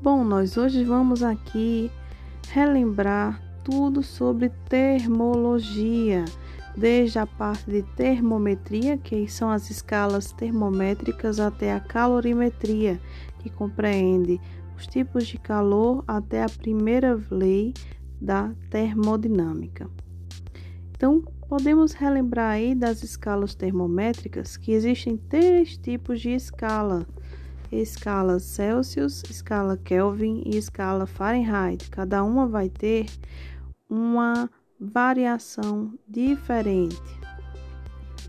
Bom, nós hoje vamos aqui relembrar tudo sobre termologia, desde a parte de termometria, que são as escalas termométricas, até a calorimetria, que compreende os tipos de calor até a primeira lei da termodinâmica. Então, podemos relembrar aí das escalas termométricas que existem três tipos de escala: escala Celsius, escala Kelvin e escala Fahrenheit. Cada uma vai ter uma variação diferente.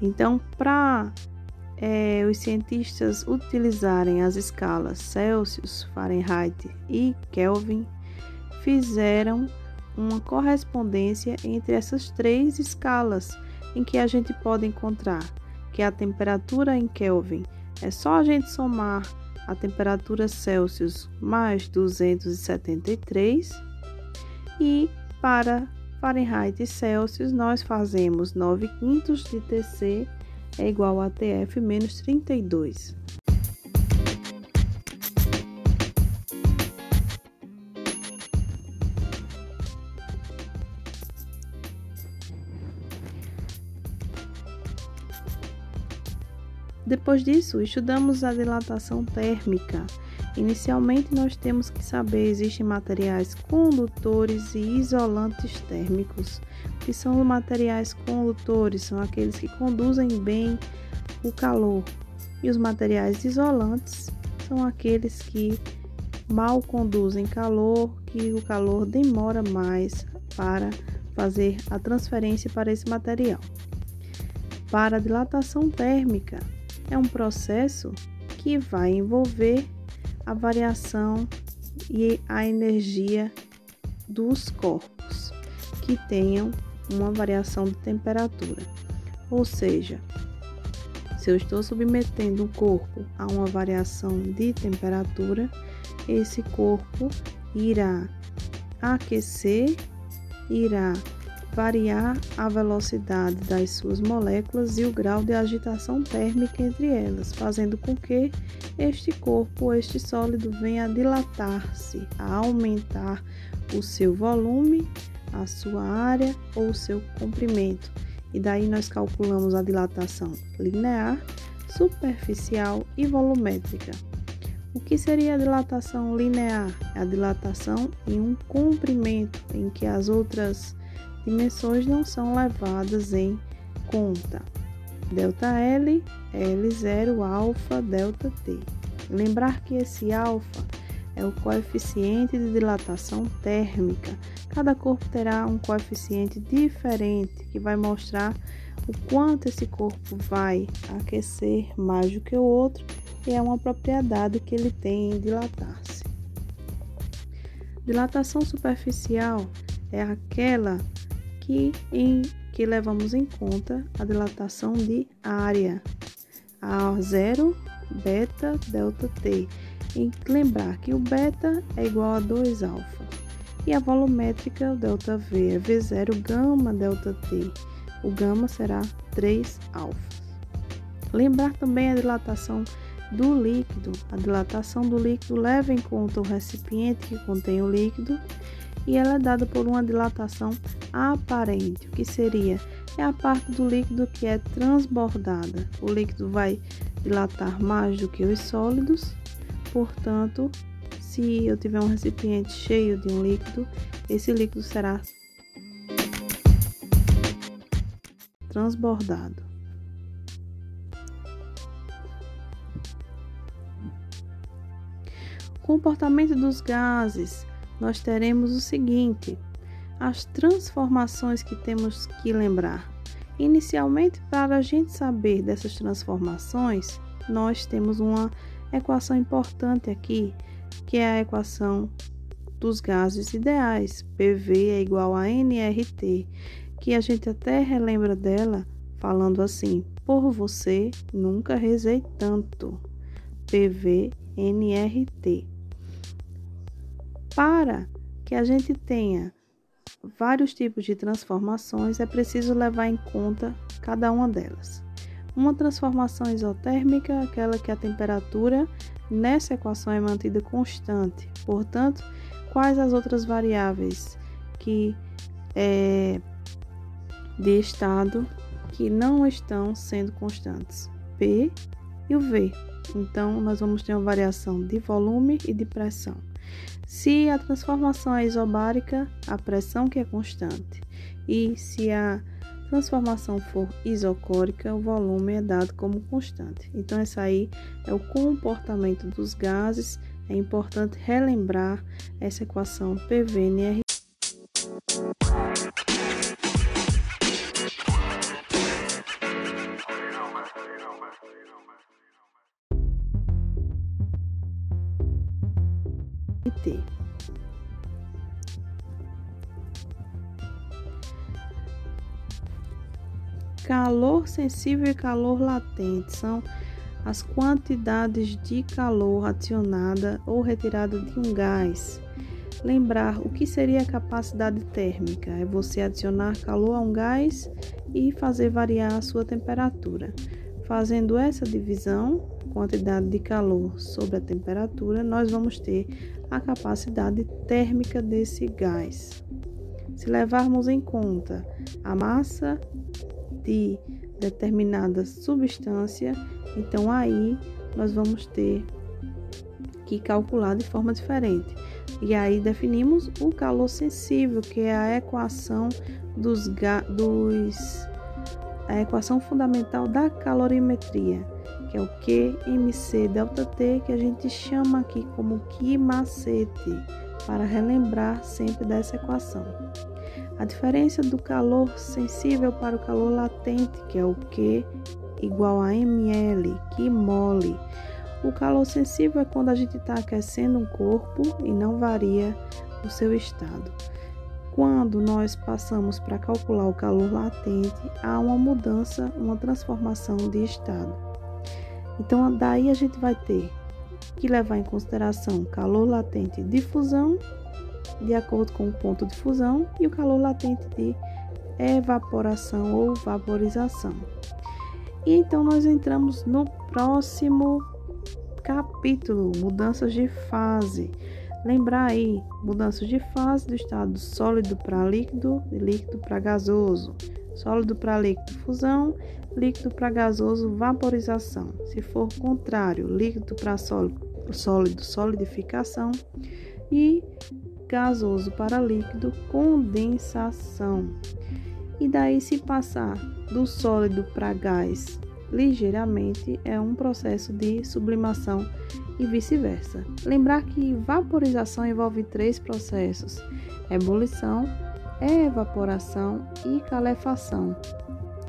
Então, para é, os cientistas utilizarem as escalas Celsius, Fahrenheit e Kelvin, fizeram uma correspondência entre essas três escalas, em que a gente pode encontrar que a temperatura em Kelvin é só a gente somar a temperatura Celsius mais 273 e para Fahrenheit e Celsius nós fazemos 9 quintos de TC é igual a TF menos 32. Depois disso, estudamos a dilatação térmica. Inicialmente, nós temos que saber existem materiais condutores e isolantes térmicos. Que são os materiais condutores? São aqueles que conduzem bem o calor. E os materiais isolantes são aqueles que mal conduzem calor, que o calor demora mais para fazer a transferência para esse material. Para a dilatação térmica, é um processo que vai envolver a variação e a energia dos corpos que tenham uma variação de temperatura. Ou seja, se eu estou submetendo um corpo a uma variação de temperatura, esse corpo irá aquecer, irá variar a velocidade das suas moléculas e o grau de agitação térmica entre elas, fazendo com que este corpo, este sólido, venha a dilatar-se, a aumentar o seu volume, a sua área ou o seu comprimento. E daí nós calculamos a dilatação linear, superficial e volumétrica. O que seria a dilatação linear? A dilatação em um comprimento em que as outras dimensões não são levadas em conta. Delta L, L0, alfa, delta T. Lembrar que esse alfa é o coeficiente de dilatação térmica. Cada corpo terá um coeficiente diferente que vai mostrar o quanto esse corpo vai aquecer mais do que o outro e é uma propriedade que ele tem em dilatar-se. Dilatação superficial é aquela que, em, que levamos em conta a dilatação de área, A0, beta, delta T. E lembrar que o beta é igual a 2 alfa. E a volumétrica, o delta V, é V0 gama delta T. O gama será 3 alfa. Lembrar também a dilatação do líquido. A dilatação do líquido leva em conta o recipiente que contém o líquido e ela é dada por uma dilatação aparente, o que seria é a parte do líquido que é transbordada. O líquido vai dilatar mais do que os sólidos, portanto, se eu tiver um recipiente cheio de um líquido, esse líquido será transbordado. Comportamento dos gases nós teremos o seguinte: as transformações que temos que lembrar. Inicialmente, para a gente saber dessas transformações, nós temos uma equação importante aqui, que é a equação dos gases ideais. PV é igual a nRT, que a gente até relembra dela falando assim: por você nunca rezei tanto. PV NRT. Para que a gente tenha vários tipos de transformações, é preciso levar em conta cada uma delas. Uma transformação isotérmica, aquela que a temperatura nessa equação é mantida constante. Portanto, quais as outras variáveis que é, de estado que não estão sendo constantes? P e o V. Então, nós vamos ter uma variação de volume e de pressão. Se a transformação é isobárica, a pressão que é constante. E se a transformação for isocórica, o volume é dado como constante. Então, esse aí é o comportamento dos gases. É importante relembrar essa equação PVNR. T. Calor sensível e calor latente são as quantidades de calor adicionada ou retirada de um gás. Lembrar o que seria a capacidade térmica é você adicionar calor a um gás e fazer variar a sua temperatura. Fazendo essa divisão, quantidade de calor sobre a temperatura, nós vamos ter a capacidade térmica desse gás. Se levarmos em conta a massa de determinada substância, então aí nós vamos ter que calcular de forma diferente. E aí definimos o calor sensível, que é a equação dos, dos a equação fundamental da calorimetria, que é o QMC delta T, que a gente chama aqui como Q macete, para relembrar sempre dessa equação. A diferença do calor sensível para o calor latente, que é o Q igual a ml, que mole. O calor sensível é quando a gente está aquecendo um corpo e não varia o seu estado. Quando nós passamos para calcular o calor latente, há uma mudança, uma transformação de estado. Então, daí a gente vai ter que levar em consideração calor latente de fusão de acordo com o ponto de fusão, e o calor latente de evaporação ou vaporização. E então nós entramos no próximo capítulo, mudanças de fase. Lembrar aí, mudanças de fase do estado sólido para líquido, de líquido para gasoso, sólido para líquido, fusão, líquido para gasoso, vaporização. Se for contrário, líquido para sólido, sólido, solidificação e gasoso para líquido, condensação. E daí, se passar do sólido para gás ligeiramente, é um processo de sublimação e vice-versa. Lembrar que vaporização envolve três processos: ebulição, evaporação e calefação.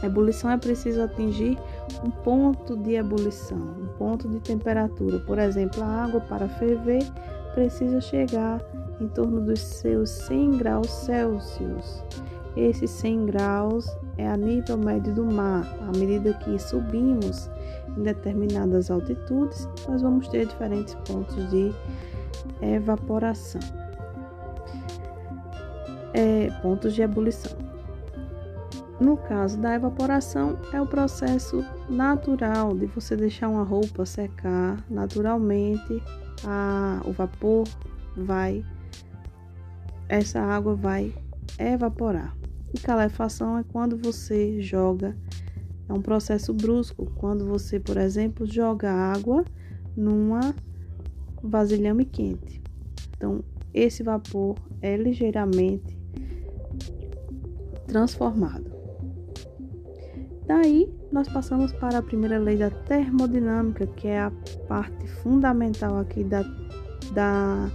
ebulição é preciso atingir um ponto de ebulição, um ponto de temperatura. Por exemplo, a água para ferver precisa chegar em torno dos seus 100 graus Celsius. Esses 100 graus é a nível médio do mar. À medida que subimos em determinadas altitudes, nós vamos ter diferentes pontos de evaporação, é, pontos de ebulição. No caso da evaporação, é o processo natural de você deixar uma roupa secar naturalmente, a, o vapor vai essa água vai evaporar. E calefação é quando você joga, é um processo brusco, quando você, por exemplo, joga água numa vasilhame quente. Então, esse vapor é ligeiramente transformado. Daí, nós passamos para a primeira lei da termodinâmica, que é a parte fundamental aqui da, da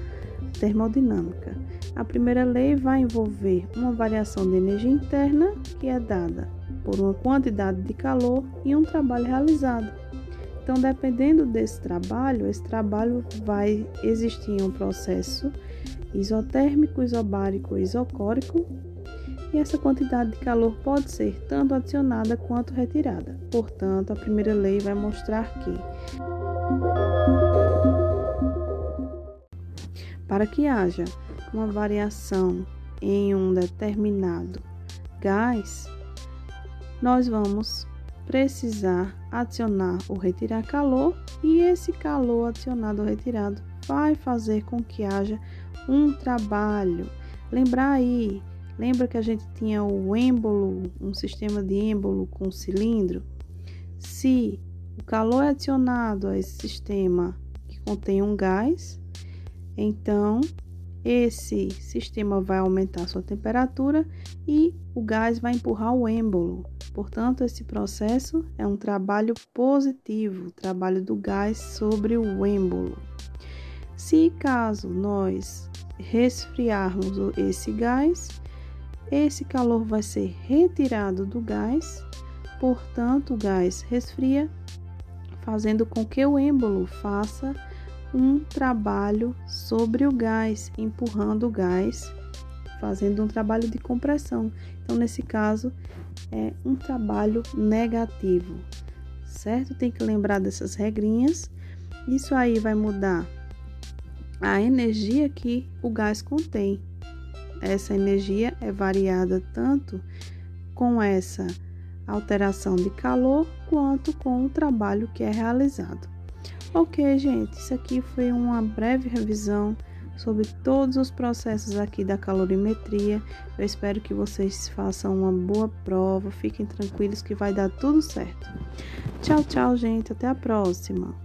termodinâmica. A primeira lei vai envolver uma variação de energia interna que é dada por uma quantidade de calor e um trabalho realizado. Então, dependendo desse trabalho, esse trabalho vai existir um processo isotérmico, isobárico, isocórico, e essa quantidade de calor pode ser tanto adicionada quanto retirada. Portanto, a primeira lei vai mostrar que para que haja uma variação em um determinado gás, nós vamos precisar adicionar ou retirar calor e esse calor adicionado ou retirado vai fazer com que haja um trabalho. Lembrar aí, lembra que a gente tinha o êmbolo, um sistema de êmbolo com cilindro? Se o calor é adicionado a esse sistema que contém um gás, então esse sistema vai aumentar sua temperatura e o gás vai empurrar o êmbolo. Portanto, esse processo é um trabalho positivo, trabalho do gás sobre o êmbolo. Se caso nós resfriarmos esse gás, esse calor vai ser retirado do gás, portanto, o gás resfria, fazendo com que o êmbolo faça um trabalho sobre o gás, empurrando o gás, fazendo um trabalho de compressão. Então, nesse caso, é um trabalho negativo, certo? Tem que lembrar dessas regrinhas. Isso aí vai mudar a energia que o gás contém. Essa energia é variada tanto com essa alteração de calor quanto com o trabalho que é realizado. Ok, gente, isso aqui foi uma breve revisão sobre todos os processos aqui da calorimetria. Eu espero que vocês façam uma boa prova, fiquem tranquilos que vai dar tudo certo. Tchau, tchau, gente, até a próxima.